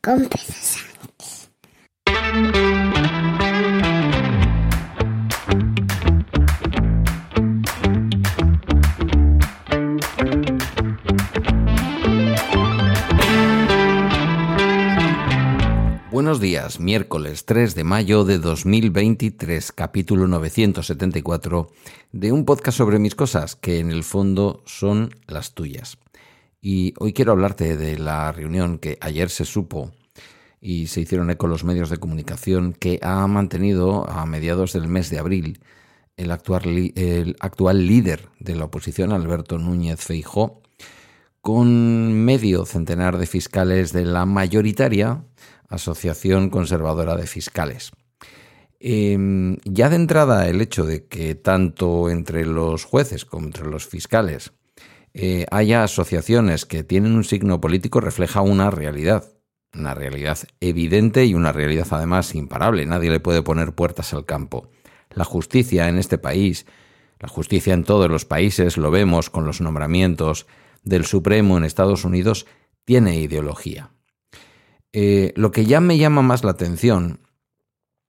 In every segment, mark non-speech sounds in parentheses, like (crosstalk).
con Buenos días, miércoles 3 de mayo de 2023, capítulo 974 de un podcast sobre mis cosas, que en el fondo son las tuyas. Y hoy quiero hablarte de la reunión que ayer se supo y se hicieron eco los medios de comunicación que ha mantenido a mediados del mes de abril el actual, el actual líder de la oposición, Alberto Núñez Feijó, con medio centenar de fiscales de la mayoritaria Asociación Conservadora de Fiscales. Em, ya de entrada el hecho de que tanto entre los jueces como entre los fiscales eh, haya asociaciones que tienen un signo político refleja una realidad, una realidad evidente y una realidad además imparable. Nadie le puede poner puertas al campo. La justicia en este país, la justicia en todos los países, lo vemos con los nombramientos del Supremo en Estados Unidos, tiene ideología. Eh, lo que ya me llama más la atención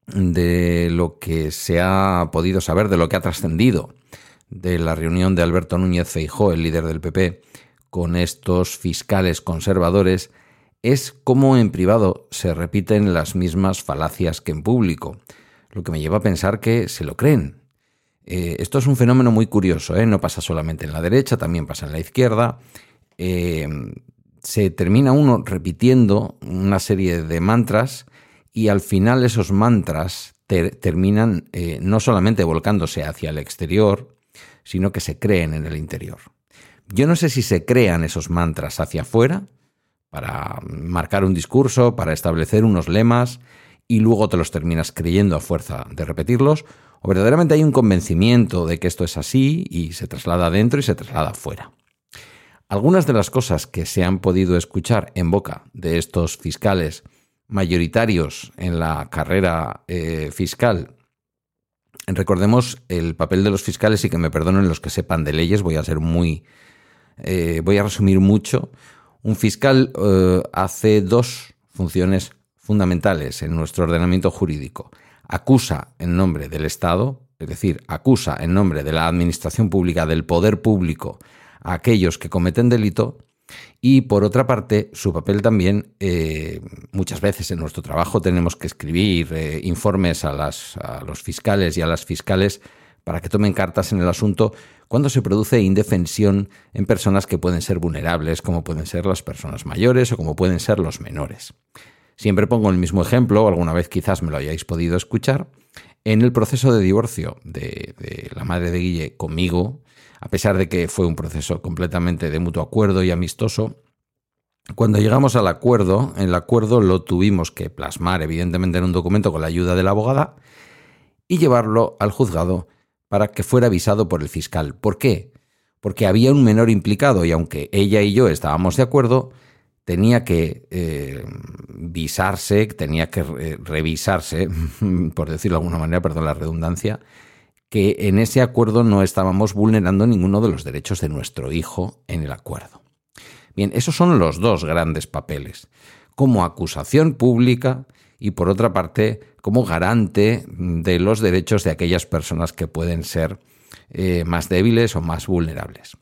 de lo que se ha podido saber, de lo que ha trascendido de la reunión de Alberto Núñez Feijó, el líder del PP, con estos fiscales conservadores, es cómo en privado se repiten las mismas falacias que en público, lo que me lleva a pensar que se lo creen. Eh, esto es un fenómeno muy curioso, ¿eh? no pasa solamente en la derecha, también pasa en la izquierda se termina uno repitiendo una serie de mantras y al final esos mantras terminan eh, no solamente volcándose hacia el exterior, sino que se creen en el interior. Yo no sé si se crean esos mantras hacia afuera, para marcar un discurso, para establecer unos lemas, y luego te los terminas creyendo a fuerza de repetirlos, o verdaderamente hay un convencimiento de que esto es así y se traslada adentro y se traslada afuera. Algunas de las cosas que se han podido escuchar en boca de estos fiscales mayoritarios en la carrera eh, fiscal, recordemos el papel de los fiscales y que me perdonen los que sepan de leyes, voy a ser muy, eh, voy a resumir mucho. Un fiscal eh, hace dos funciones fundamentales en nuestro ordenamiento jurídico. Acusa en nombre del Estado, es decir, acusa en nombre de la administración pública, del poder público, a aquellos que cometen delito y por otra parte, su papel también, eh, muchas veces en nuestro trabajo tenemos que escribir eh, informes a, las, a, los fiscales y a las fiscales para que tomen cartas en el asunto cuando se produce indefensión en personas que pueden ser vulnerables, como pueden ser las personas mayores o como pueden ser los menores. Siempre pongo el mismo ejemplo, alguna vez quizás me lo hayáis podido escuchar, en el proceso de divorcio de, de la madre de Guille conmigo, a pesar de que fue un proceso completamente de mutuo acuerdo y amistoso, cuando llegamos al acuerdo, el acuerdo lo tuvimos que plasmar evidentemente en un documento con la ayuda de la abogada y llevarlo al juzgado para que fuera avisado por el fiscal. ¿Por qué? Porque había un menor implicado y aunque ella y yo estábamos de acuerdo, tenía que eh, visarse, tenía que revisarse, (laughs) por decirlo de alguna manera, perdón la redundancia, que en ese acuerdo no estábamos vulnerando ninguno de los derechos de nuestro hijo en el acuerdo. Bien, esos son los dos grandes papeles, como acusación pública y por otra parte como garante de los derechos de aquellas personas que pueden ser eh, más débiles o más vulnerables.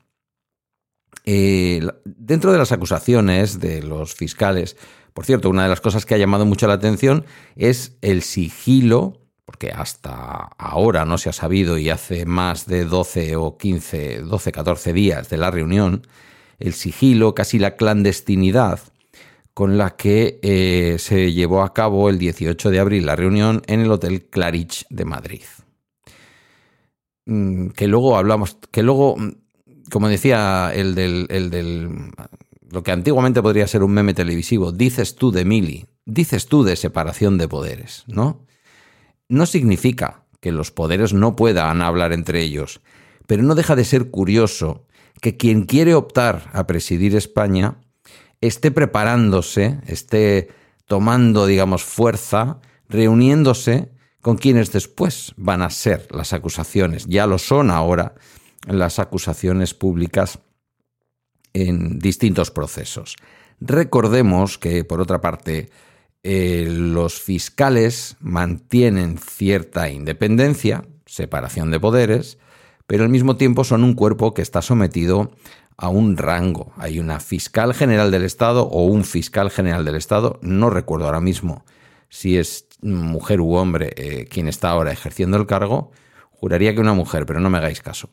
Dentro de las acusaciones de los fiscales, por cierto, una de las cosas que ha llamado mucho la atención es el sigilo porque hasta ahora no se ha sabido y hace más de 12 o 15, 12, 14 días de la reunión, el sigilo, casi la clandestinidad con la que eh, se llevó a cabo el 18 de abril la reunión en el Hotel Clarich de Madrid. Mm, que luego hablamos, que luego, mm, como decía el del, el del, lo que antiguamente podría ser un meme televisivo, dices tú de Mili, dices tú de separación de poderes, ¿no? No significa que los poderes no puedan hablar entre ellos, pero no deja de ser curioso que quien quiere optar a presidir España esté preparándose, esté tomando, digamos, fuerza, reuniéndose con quienes después van a ser las acusaciones, ya lo son ahora las acusaciones públicas en distintos procesos. Recordemos que, por otra parte, eh, los fiscales mantienen cierta independencia, separación de poderes, pero al mismo tiempo son un cuerpo que está sometido a un rango. Hay una fiscal general del Estado o un fiscal general del Estado, no recuerdo ahora mismo si es mujer u hombre eh, quien está ahora ejerciendo el cargo, juraría que una mujer, pero no me hagáis caso.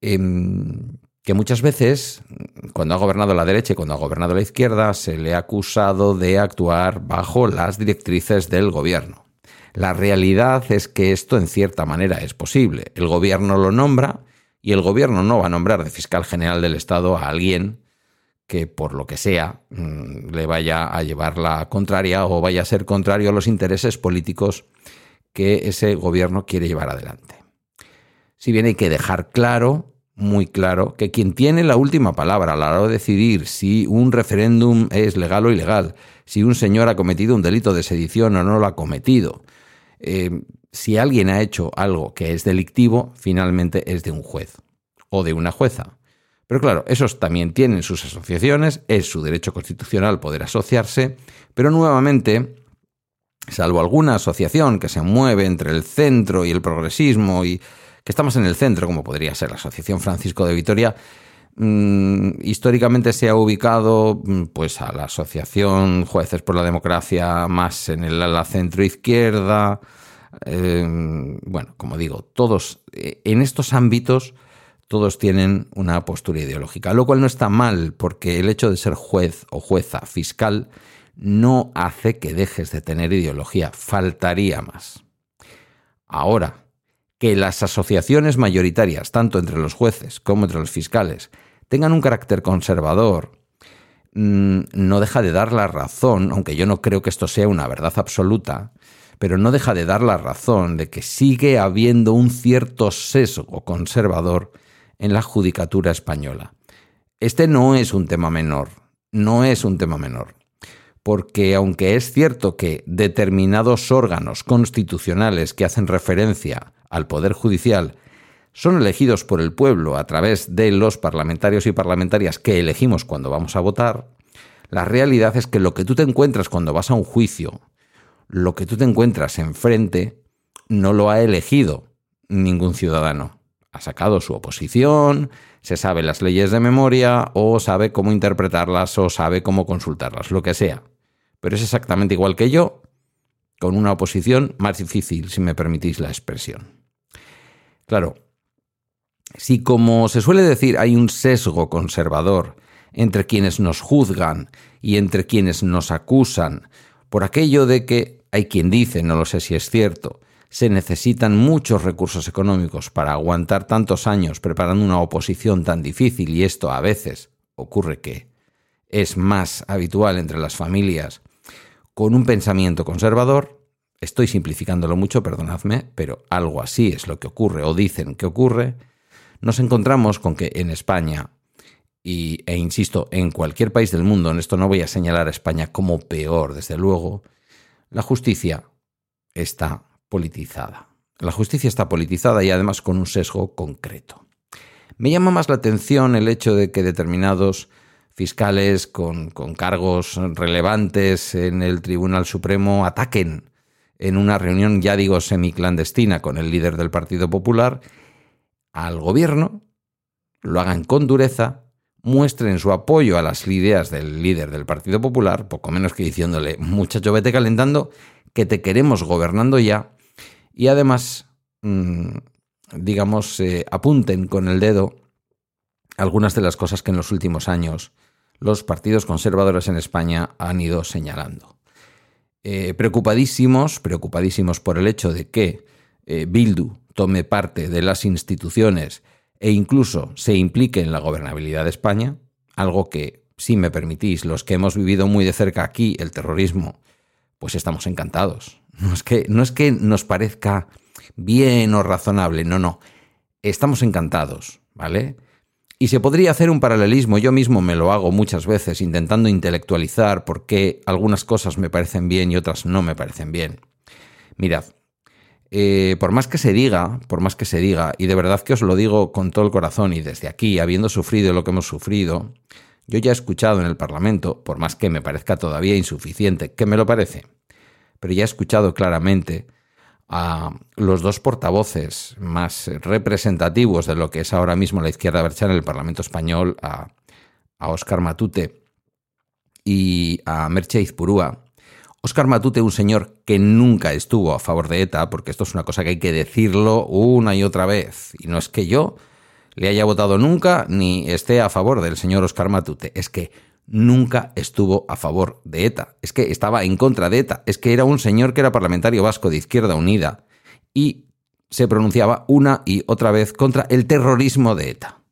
Em, que muchas veces, cuando ha gobernado la derecha y cuando ha gobernado la izquierda, se le ha acusado de actuar bajo las directrices del gobierno. La realidad es que esto en cierta manera es posible. El gobierno lo nombra y el gobierno no va a nombrar de fiscal general del Estado a alguien que por lo que sea mm, le vaya a llevar la contraria o vaya a ser contrario a los intereses políticos que ese gobierno quiere llevar adelante. Si bien hay que dejar claro, muy claro, que quien tiene la última palabra a la hora de decidir si un referéndum es legal o ilegal, si un señor ha cometido un delito de sedición o no lo ha cometido, eh, si alguien ha hecho algo que es delictivo, finalmente es de un juez o de una jueza. Pero claro, esos también tienen sus asociaciones, es su derecho constitucional poder asociarse, pero nuevamente, salvo alguna asociación que se mueve entre el centro y el progresismo y que estamos en el centro, como podría ser la Asociación Francisco de Vitoria, mm, históricamente se ha ubicado mm, pues a la Asociación Jueces por la Democracia más en el, la centro izquierda. Eh, bueno, como digo, todos eh, en estos ámbitos todos tienen una postura ideológica, lo cual no está mal, porque el hecho de ser juez o jueza fiscal no hace que dejes de tener ideología, faltaría más. Ahora, que las asociaciones mayoritarias, tanto entre los jueces como entre los fiscales, tengan un carácter conservador, mm, no deja de dar la razón, aunque yo no creo que esto sea una verdad absoluta, pero no deja de dar la razón de que sigue habiendo un cierto sesgo conservador en la judicatura española. Este no es un tema menor, no es un tema menor, porque aunque es cierto que determinados órganos constitucionales que hacen referencia al Poder Judicial son elegidos por el pueblo a través de los parlamentarios y parlamentarias que elegimos cuando vamos a votar, la realidad es que lo que tú te encuentras cuando vas a un juicio, lo que tú te encuentras enfrente, no lo ha elegido ningún ciudadano ha sacado su oposición, se sabe las leyes de memoria o sabe cómo interpretarlas o sabe cómo consultarlas, lo que sea. Pero es exactamente igual que yo, con una oposición más difícil, si me permitís la expresión. Claro, si como se suele decir hay un sesgo conservador entre quienes nos juzgan y entre quienes nos acusan por aquello de que hay quien dice, no lo sé si es cierto, se necesitan muchos recursos económicos para aguantar tantos años preparando una oposición tan difícil y esto a veces ocurre que es más habitual entre las familias con un pensamiento conservador, estoy simplificándolo mucho, perdonadme, pero algo así es lo que ocurre o dicen que ocurre, nos encontramos con que en España y, e insisto, en cualquier país del mundo, en esto no voy a señalar a España como peor, desde luego, la justicia está politizada. La justicia está politizada y además con un sesgo concreto. Me llama más la atención el hecho de que determinados fiscales con, cargos relevantes en el Tribunal Supremo ataquen en una reunión, ya digo, semiclandestina con el líder del Partido Popular, al gobierno, lo hagan con dureza, muestren su apoyo a las ideas del líder del Partido Popular, poco menos que diciéndole, muchacho, vete calentando, que te queremos gobernando ya, y además, mm, digamos, eh, apunten con el dedo algunas de las cosas que en los últimos años los partidos conservadores en España han ido señalando. Eh, preocupadísimos, preocupadísimos por el hecho de que eh, Bildu tome parte de las instituciones e incluso se implique en la gobernabilidad de España, algo que, si me permitís, los que hemos vivido muy de cerca aquí el terrorismo, pues estamos encantados. No es que, no es que nos parezca bien o razonable, no, no. Estamos encantados, ¿vale? Y se podría hacer un paralelismo, yo mismo me lo hago muchas veces intentando intelectualizar por qué algunas cosas me parecen bien y otras no me parecen bien. Mirad, eh, por más que se diga, por más que se diga, y de verdad que os lo digo con todo el corazón y desde aquí, habiendo sufrido lo que hemos sufrido, Yo ya he escuchado en el Parlamento, por más que me parezca todavía insuficiente, que me lo parece, pero ya he escuchado claramente a los dos portavoces más representativos de lo que es ahora mismo la izquierda berchana en el Parlamento español, a, a Óscar Matute y a Merche Izpurúa. Óscar Matute, un señor que nunca estuvo a favor de ETA, porque esto es una cosa que hay que decirlo una y otra vez, y no es que yo le haya votado nunca ni esté a favor del señor Oscar Matute. Es que nunca estuvo a favor de ETA. Es que estaba en contra de ETA. Es que era un señor que era parlamentario vasco de Izquierda Unida y se pronunciaba una y otra vez contra el terrorismo de ETA.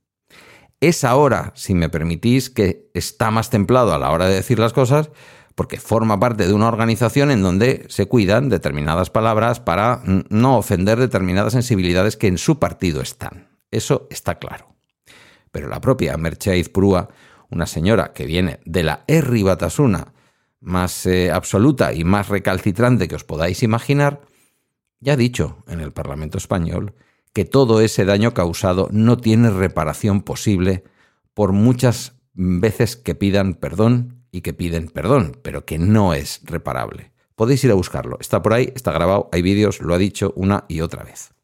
Es ahora, si me permitís, que está más templado a la hora de decir las cosas, porque forma parte de una organización en donde se cuidan determinadas palabras para no ofender determinadas sensibilidades que en su partido están. Eso está claro. Pero la propia Mercedes Prúa, una señora que viene de la Erri Batasuna más eh, absoluta y más recalcitrante que os podáis imaginar, ya ha dicho en el Parlamento español que todo ese daño causado no tiene reparación posible por muchas veces que pidan perdón y que piden perdón, pero que no es reparable. Podéis ir a buscarlo, está por ahí, está grabado, hay vídeos, lo ha dicho una y otra vez.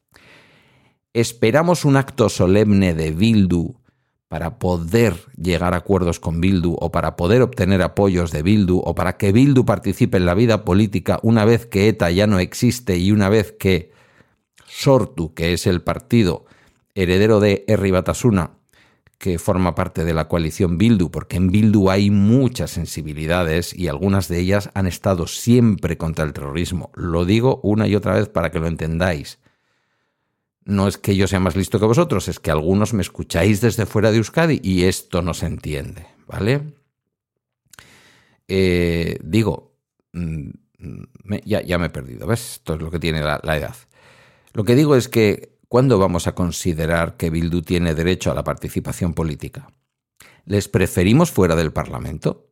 ¿Esperamos un acto solemne de Bildu para poder llegar a acuerdos con Bildu o para poder obtener apoyos de Bildu o para que Bildu participe en la vida política una vez que ETA ya no existe y una vez que Sortu, que es el partido heredero de Herri Batasuna, que forma parte de la coalición Bildu, porque en Bildu hay muchas sensibilidades y algunas de ellas han estado siempre contra el terrorismo. Lo digo una y otra vez para que lo entendáis. No es que yo sea más listo que vosotros, es que algunos me escucháis desde fuera de Euskadi y esto no se entiende, ¿vale? Eh, digo, mm, ya, me he perdido, ¿ves? Esto es lo que tiene la, la edad. Lo que digo es que, ¿cuándo vamos a considerar que Bildu tiene derecho a la participación política? ¿Les preferimos fuera del Parlamento?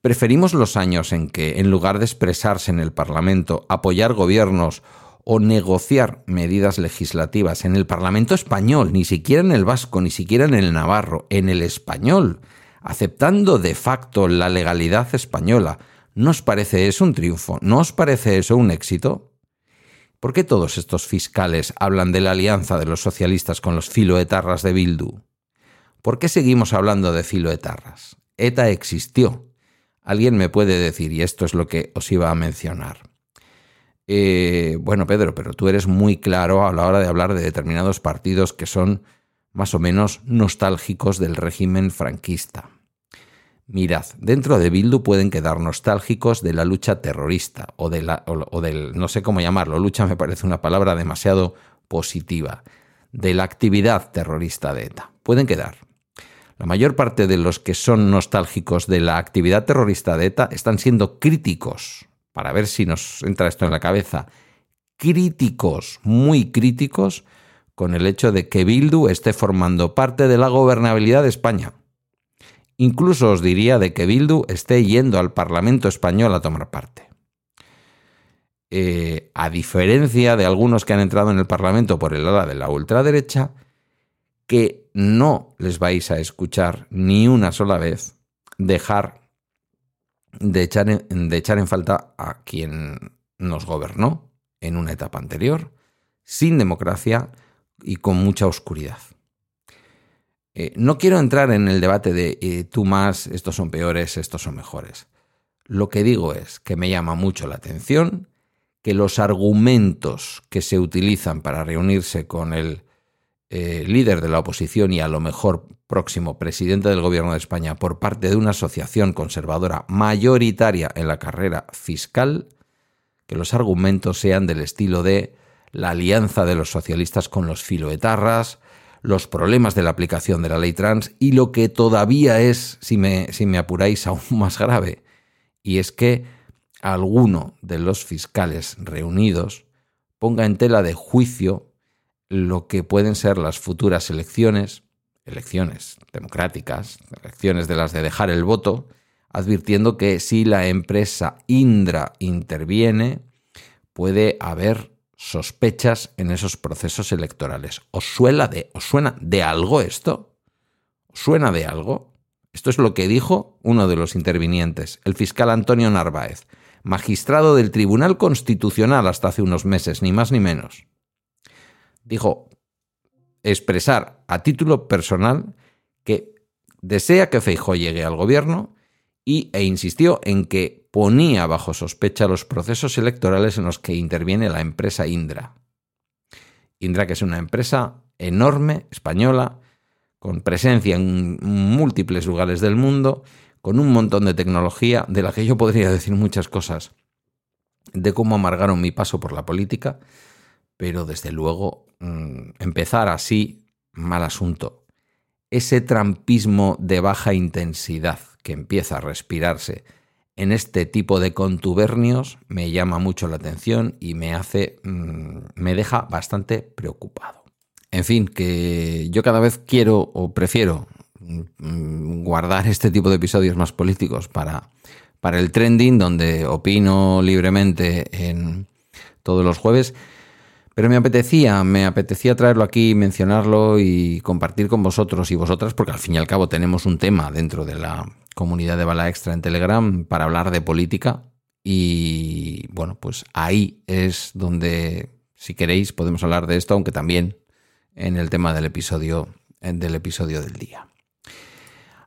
¿Preferimos los años en que, en lugar de expresarse en el Parlamento, apoyar gobiernos o negociar medidas legislativas en el Parlamento español, ni siquiera en el vasco, ni siquiera en el navarro, en el español, aceptando de facto la legalidad española. ¿No os parece eso un triunfo? ¿No os parece eso un éxito? ¿Por qué todos estos fiscales hablan de la alianza de los socialistas con los filoetarras de Bildu? ¿Por qué seguimos hablando de filoetarras? ETA existió. Alguien me puede decir, y esto es lo que os iba a mencionar. Eh, bueno, Pedro, pero tú eres muy claro a la hora de hablar de determinados partidos que son más o menos nostálgicos del régimen franquista. Mirad, dentro de Bildu pueden quedar nostálgicos de la lucha terrorista o, de la, o del, no sé cómo llamarlo, lucha me parece una palabra demasiado positiva, de la actividad terrorista de ETA. Pueden quedar. La mayor parte de los que son nostálgicos de la actividad terrorista de ETA están siendo críticos para ver si nos entra esto en la cabeza, críticos, muy críticos, con el hecho de que Bildu esté formando parte de la gobernabilidad de España. Incluso os diría de que Bildu esté yendo al Parlamento español a tomar parte. Eh, a diferencia de algunos que han entrado en el Parlamento por el ala de la ultraderecha, que no les vais a escuchar ni una sola vez dejar de echar, en, de echar en falta a quien nos gobernó en una etapa anterior, sin democracia y con mucha oscuridad. Eh, no quiero entrar en el debate de eh, tú más, estos son peores, estos son mejores. Lo que digo es que me llama mucho la atención que los argumentos que se utilizan para reunirse con el eh, líder de la oposición y a lo mejor próximo presidente del gobierno de España por parte de una asociación conservadora mayoritaria en la carrera fiscal, que los argumentos sean del estilo de la alianza de los socialistas con los filoetarras, los problemas de la aplicación de la ley trans y lo que todavía es, si me, si me apuráis, (laughs) aún más grave, y es que alguno de los fiscales reunidos ponga en tela de juicio lo que pueden ser las futuras elecciones, elecciones democráticas, elecciones de las de dejar el voto, advirtiendo que si la empresa Indra interviene, puede haber sospechas en esos procesos electorales. ¿Os suena de, os suena de algo esto? ¿Os suena de algo? Esto es lo que dijo uno de los intervinientes, el fiscal Antonio Narváez, magistrado del Tribunal Constitucional hasta hace unos meses, ni más ni menos. Dijo expresar a título personal que desea que Feijó llegue al gobierno y, e insistió en que ponía bajo sospecha los procesos electorales en los que interviene la empresa Indra. Indra, que es una empresa enorme, española, con presencia en múltiples lugares del mundo, con un montón de tecnología, de la que yo podría decir muchas cosas, de cómo amargaron mi paso por la política, pero desde luego mm, empezar así, mal asunto. Ese trampismo de baja intensidad que empieza a respirarse en este tipo de contubernios me llama mucho la atención y me hace, mm, me deja bastante preocupado. En fin, que yo cada vez quiero o prefiero mm, guardar este tipo de episodios más políticos para, para el trending, donde opino libremente en todos los jueves. Pero me apetecía, me apetecía traerlo aquí, mencionarlo y compartir con vosotros y vosotras, porque al fin y al cabo tenemos un tema dentro de la comunidad de Bala Extra en Telegram para hablar de política. Y bueno, pues ahí es donde, si queréis, podemos hablar de esto, aunque también en el tema del episodio, del episodio del día.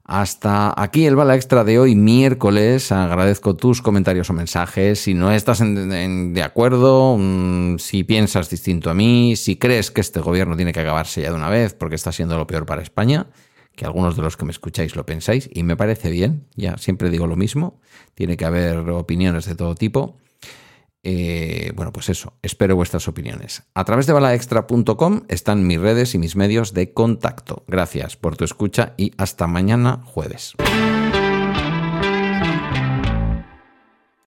Hasta aquí el bala extra de hoy, miércoles. Agradezco tus comentarios o mensajes. Si no estás de acuerdo, mm, si piensas distinto a mí, si crees que este gobierno tiene que acabarse ya de una vez porque está siendo lo peor para España, que algunos de los que me escucháis lo pensáis, y me parece bien, ya siempre digo lo mismo, tiene que haber opiniones de todo tipo. Eh, bueno, pues eso, espero vuestras opiniones. A través de balaextra.com están mis redes y mis medios de contacto. Gracias por tu escucha y hasta mañana jueves.